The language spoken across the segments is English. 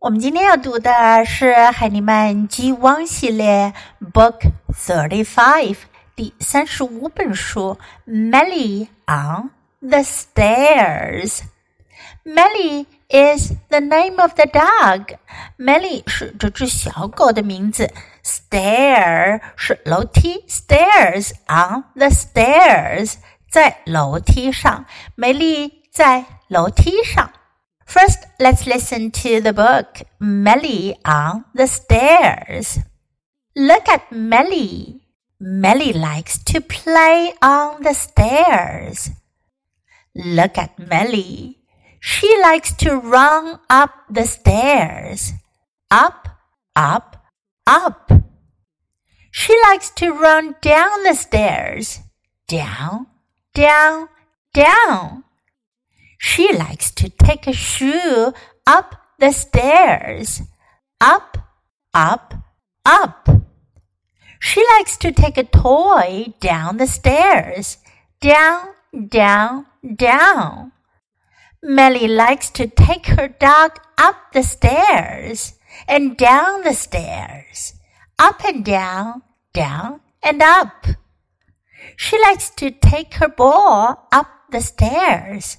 我们今天要读的是海尼曼 G 汪系列 Book Thirty Five 第三十五本书《Melly on the Stairs》。Melly is the name of the dog. Melly 是这只小狗的名字。Stair 是楼梯，Stairs on the stairs 在楼梯上。美丽在楼梯上。First, let's listen to the book Meli on the Stairs. Look at Meli. Meli likes to play on the stairs. Look at Meli. She likes to run up the stairs. Up, up, up. She likes to run down the stairs. Down, down, down. She likes to take a shoe up the stairs. Up, up, up. She likes to take a toy down the stairs. Down, down, down. Meli likes to take her dog up the stairs and down the stairs. Up and down, down and up. She likes to take her ball up the stairs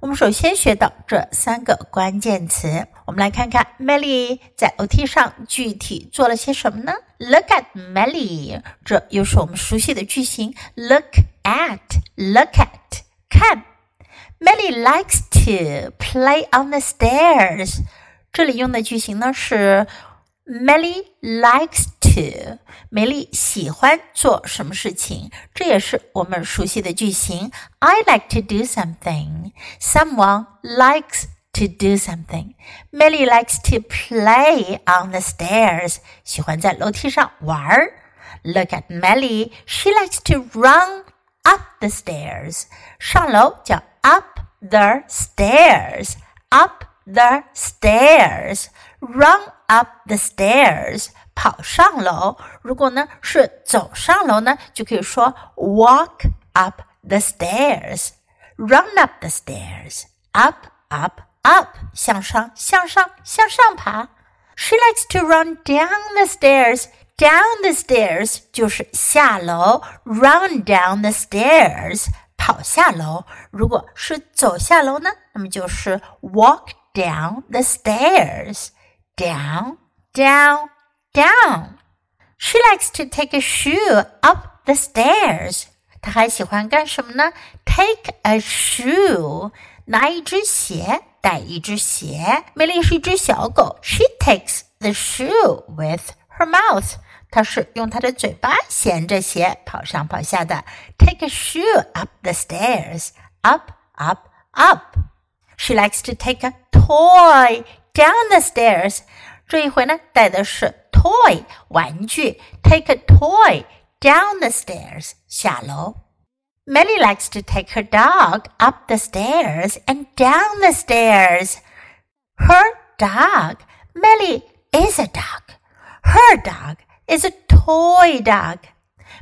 我们首先学到这三个关键词。我们来看看 Melly 在楼梯上具体做了些什么呢？Look at Melly，这又是我们熟悉的句型。Look at，look at，看。Melly likes to play on the stairs。这里用的句型呢是 Melly likes to。梅丽喜欢做什么事情，这也是我们熟悉的句型。I like to do something. Someone likes to do something. Meli likes to play on the stairs. 喜欢在楼梯上玩儿。Look at Meli. She likes to run up the stairs. 上楼叫 up the stairs. Up the stairs. Run up the stairs. 跑上楼。如果呢是走上楼呢，就可以说 walk up the stairs. Run up the stairs. Up, up, up 向上向上向上爬。She likes to run down the stairs. Down the stairs 就是下楼，run down the stairs 跑下楼。如果是走下楼呢，那么就是 walk down the stairs. Down, down, down. She likes to take a shoe up the stairs. 她还喜欢干什么呢？Take a shoe，拿一只鞋。带一只鞋。美丽是一只小狗。She takes the shoe with her mouth。她是用她的嘴巴衔着鞋跑上跑下的。Take a shoe up the stairs. Up, up, up. She likes to take a toy down the stairs. 这一回呢，带的是 toy 玩具，take a toy down the stairs 下楼。Meli likes to take her dog up the stairs and down the stairs. Her dog, Meli is a dog. Her dog is a toy dog.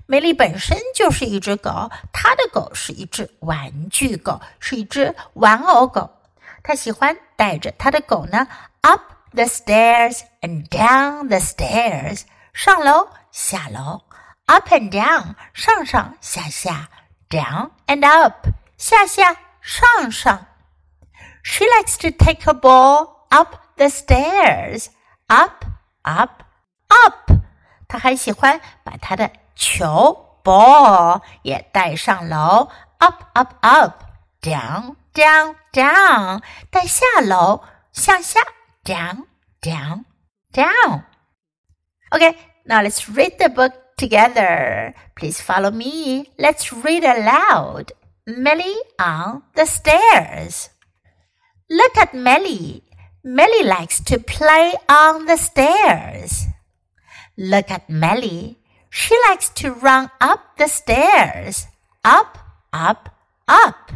梅丽本身就是一只狗，她的狗是一只玩具狗，是一只玩偶狗。她喜欢带着她的狗呢，up the stairs and down the stairs，上楼下楼，up and down，上上下下。down and up，下下上上。She likes to take her ball up the stairs, up, up, up。她还喜欢把她的球 ball 也带上楼，up, up, up, down, down down，带下楼，向下 down down down。Okay, now let's read the book together. Please follow me. Let's read aloud. Meli on the stairs. Look at Meli. Meli likes to play on the stairs. Look at Meli. She likes to run up the stairs. Up, up, up.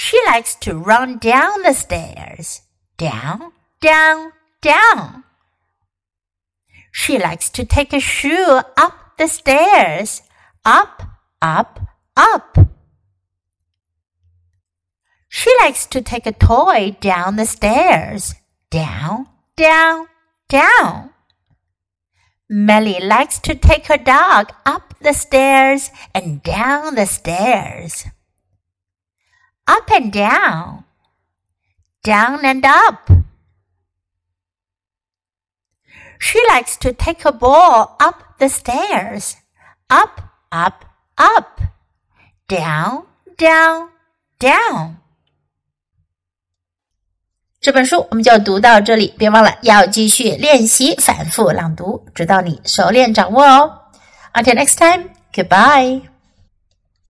She likes to run down the stairs. Down, down, down. She likes to take a shoe up the stairs. Up, up, up. She likes to take a toy down the stairs. Down, down, down. Meli likes to take her dog up the stairs and down the stairs Up and down. Down and up. She likes to take a ball up the stairs. Up, up, up. Down, down, down. 这本书我们就读到这里，别忘了要继续练习反复朗读，直到你熟练掌握哦。Until next time, goodbye.